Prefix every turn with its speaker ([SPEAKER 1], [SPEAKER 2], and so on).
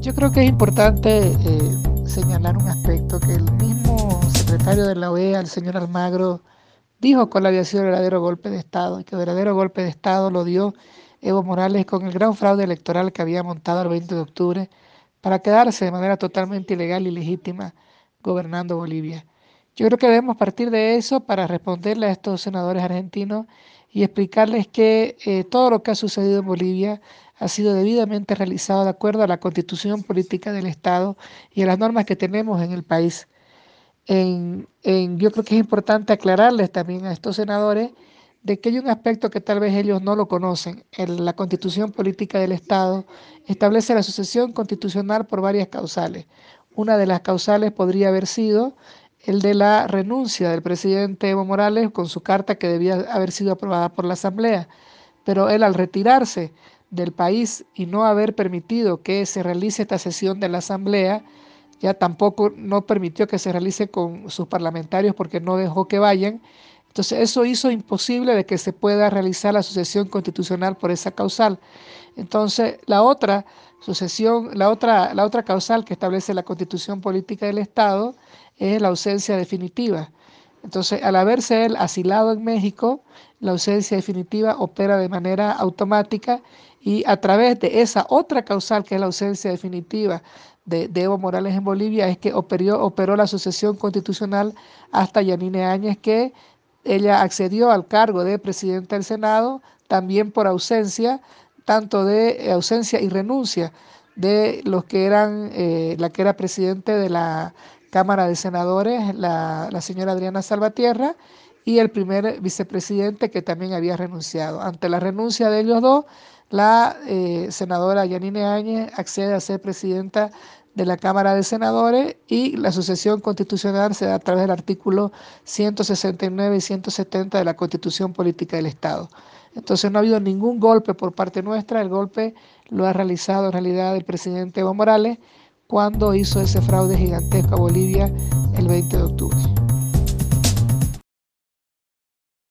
[SPEAKER 1] Yo creo que es importante eh, señalar un aspecto que el mismo secretario de la OEA, el señor Almagro, dijo cuál había sido el verdadero golpe de Estado, y que el verdadero golpe de Estado lo dio Evo Morales con el gran fraude electoral que había montado el 20 de octubre para quedarse de manera totalmente ilegal y legítima gobernando Bolivia. Yo creo que debemos partir de eso para responderle a estos senadores argentinos y explicarles que eh, todo lo que ha sucedido en Bolivia ha sido debidamente realizado de acuerdo a la constitución política del Estado y a las normas que tenemos en el país. En, yo creo que es importante aclararles también a estos senadores de que hay un aspecto que tal vez ellos no lo conocen. En la constitución política del Estado establece la sucesión constitucional por varias causales. Una de las causales podría haber sido el de la renuncia del presidente Evo Morales con su carta que debía haber sido aprobada por la Asamblea. Pero él al retirarse del país y no haber permitido que se realice esta sesión de la Asamblea, ya tampoco no permitió que se realice con sus parlamentarios porque no dejó que vayan. Entonces eso hizo imposible de que se pueda realizar la sucesión constitucional por esa causal. Entonces la otra sucesión, la otra, la otra causal que establece la constitución política del Estado es la ausencia definitiva. Entonces, al haberse él asilado en México, la ausencia definitiva opera de manera automática y a través de esa otra causal, que es la ausencia definitiva de, Evo Morales en Bolivia, es que operó, operó la sucesión constitucional hasta Yanine Áñez, que ella accedió al cargo de presidenta del Senado, también por ausencia, tanto de ausencia y renuncia de los que eran, eh, la que era presidente de la Cámara de Senadores, la, señora Adriana Salvatierra, y el primer vicepresidente que también había renunciado. Ante la renuncia de ellos dos, la eh, senadora Yanine Áñez accede a ser presidenta de la Cámara de Senadores y la sucesión constitucional se da a través del artículo 169 y 170 de la Constitución Política del Estado. Entonces no ha habido ningún golpe por parte nuestra, el golpe lo ha realizado en realidad el presidente Evo Morales cuando hizo ese fraude gigantesco a Bolivia el 20 de octubre.